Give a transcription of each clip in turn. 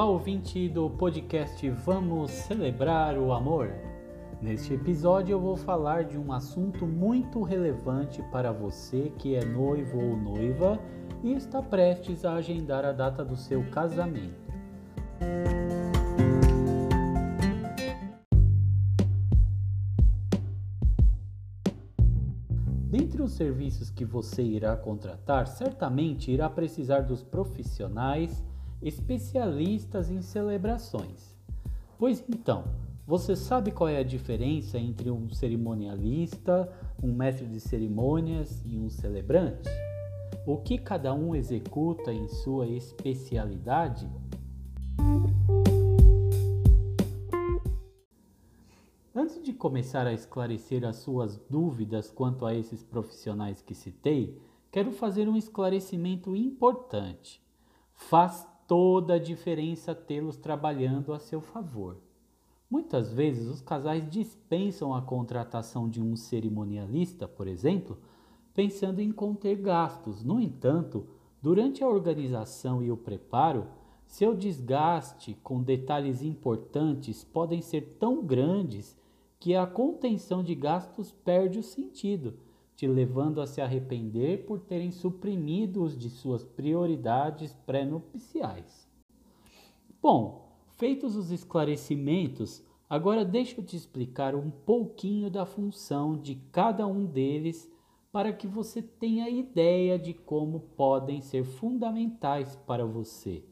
Olá, ouvinte do podcast Vamos Celebrar o Amor. Neste episódio eu vou falar de um assunto muito relevante para você que é noivo ou noiva e está prestes a agendar a data do seu casamento. Dentre os serviços que você irá contratar, certamente irá precisar dos profissionais especialistas em celebrações. Pois então, você sabe qual é a diferença entre um cerimonialista, um mestre de cerimônias e um celebrante? O que cada um executa em sua especialidade? Antes de começar a esclarecer as suas dúvidas quanto a esses profissionais que citei, quero fazer um esclarecimento importante. Faz toda a diferença tê-los trabalhando a seu favor. Muitas vezes os casais dispensam a contratação de um cerimonialista, por exemplo, pensando em conter gastos. No entanto, durante a organização e o preparo, seu desgaste com detalhes importantes podem ser tão grandes que a contenção de gastos perde o sentido te levando a se arrepender por terem suprimido os de suas prioridades pré-nupciais. Bom, feitos os esclarecimentos, agora deixa eu te explicar um pouquinho da função de cada um deles para que você tenha ideia de como podem ser fundamentais para você.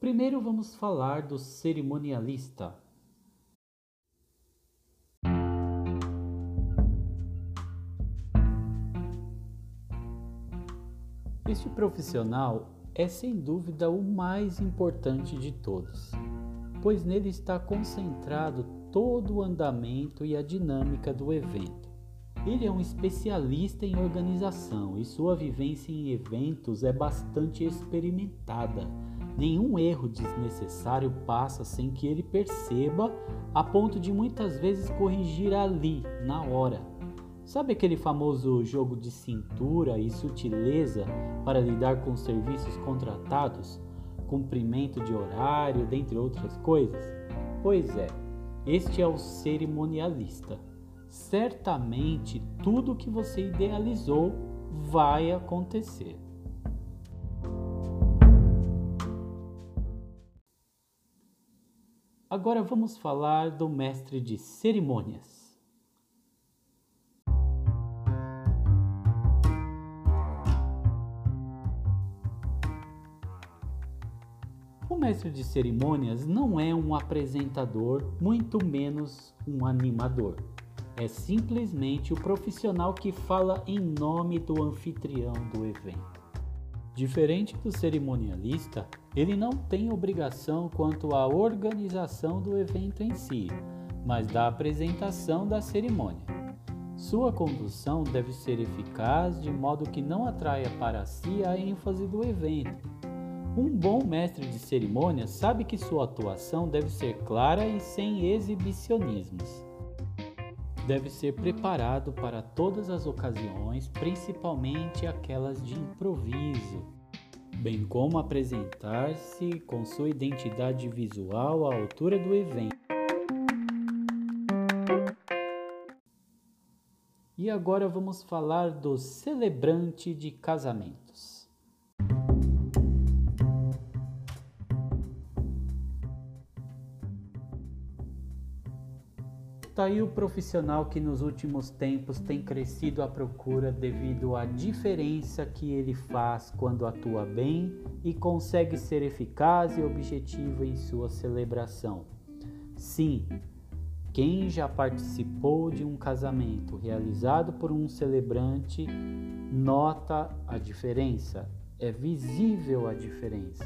Primeiro vamos falar do cerimonialista. Este profissional é sem dúvida o mais importante de todos, pois nele está concentrado todo o andamento e a dinâmica do evento. Ele é um especialista em organização e sua vivência em eventos é bastante experimentada. Nenhum erro desnecessário passa sem que ele perceba, a ponto de muitas vezes corrigir ali, na hora Sabe aquele famoso jogo de cintura e sutileza para lidar com serviços contratados, cumprimento de horário, dentre outras coisas? Pois é, este é o cerimonialista. Certamente tudo que você idealizou vai acontecer. Agora vamos falar do mestre de cerimônias. O mestre de cerimônias não é um apresentador, muito menos um animador. É simplesmente o profissional que fala em nome do anfitrião do evento. Diferente do cerimonialista, ele não tem obrigação quanto à organização do evento em si, mas da apresentação da cerimônia. Sua condução deve ser eficaz de modo que não atraia para si a ênfase do evento um bom mestre de cerimônias sabe que sua atuação deve ser clara e sem exibicionismos. Deve ser preparado para todas as ocasiões, principalmente aquelas de improviso, bem como apresentar-se com sua identidade visual à altura do evento. E agora vamos falar do celebrante de casamentos. Está aí o profissional que nos últimos tempos tem crescido à procura devido à diferença que ele faz quando atua bem e consegue ser eficaz e objetivo em sua celebração. Sim, quem já participou de um casamento realizado por um celebrante nota a diferença, é visível a diferença.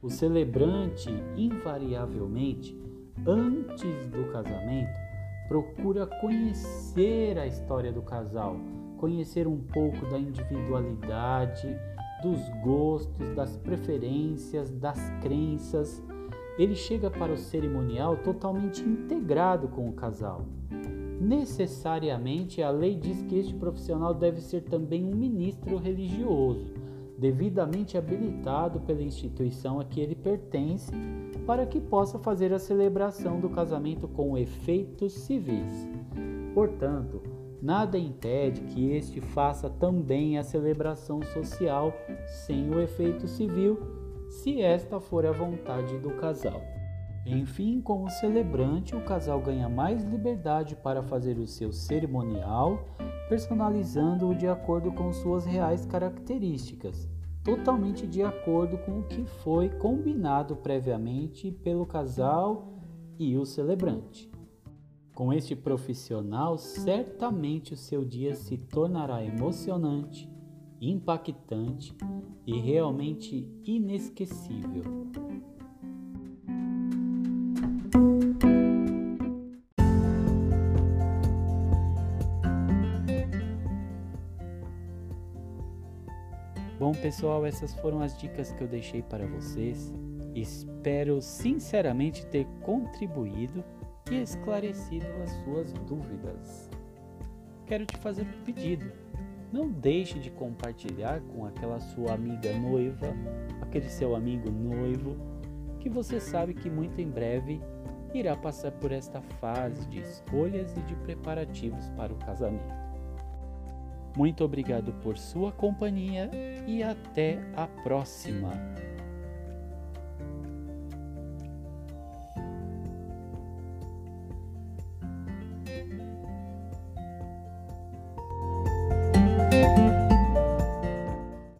O celebrante, invariavelmente, antes do casamento, procura conhecer a história do casal, conhecer um pouco da individualidade, dos gostos, das preferências, das crenças. Ele chega para o cerimonial totalmente integrado com o casal. Necessariamente, a lei diz que este profissional deve ser também um ministro religioso, devidamente habilitado pela instituição a que ele pertence, para que possa fazer a celebração do casamento com efeitos civis. Portanto, nada impede que este faça também a celebração social sem o efeito civil, se esta for a vontade do casal. Enfim, como celebrante, o casal ganha mais liberdade para fazer o seu cerimonial, personalizando-o de acordo com suas reais características, totalmente de acordo com o que foi combinado previamente pelo casal e o celebrante. Com este profissional, certamente o seu dia se tornará emocionante, impactante e realmente inesquecível. Bom, pessoal, essas foram as dicas que eu deixei para vocês. Espero sinceramente ter contribuído e esclarecido as suas dúvidas. Quero te fazer um pedido. Não deixe de compartilhar com aquela sua amiga noiva, aquele seu amigo noivo, que você sabe que muito em breve irá passar por esta fase de escolhas e de preparativos para o casamento. Muito obrigado por sua companhia e até a próxima!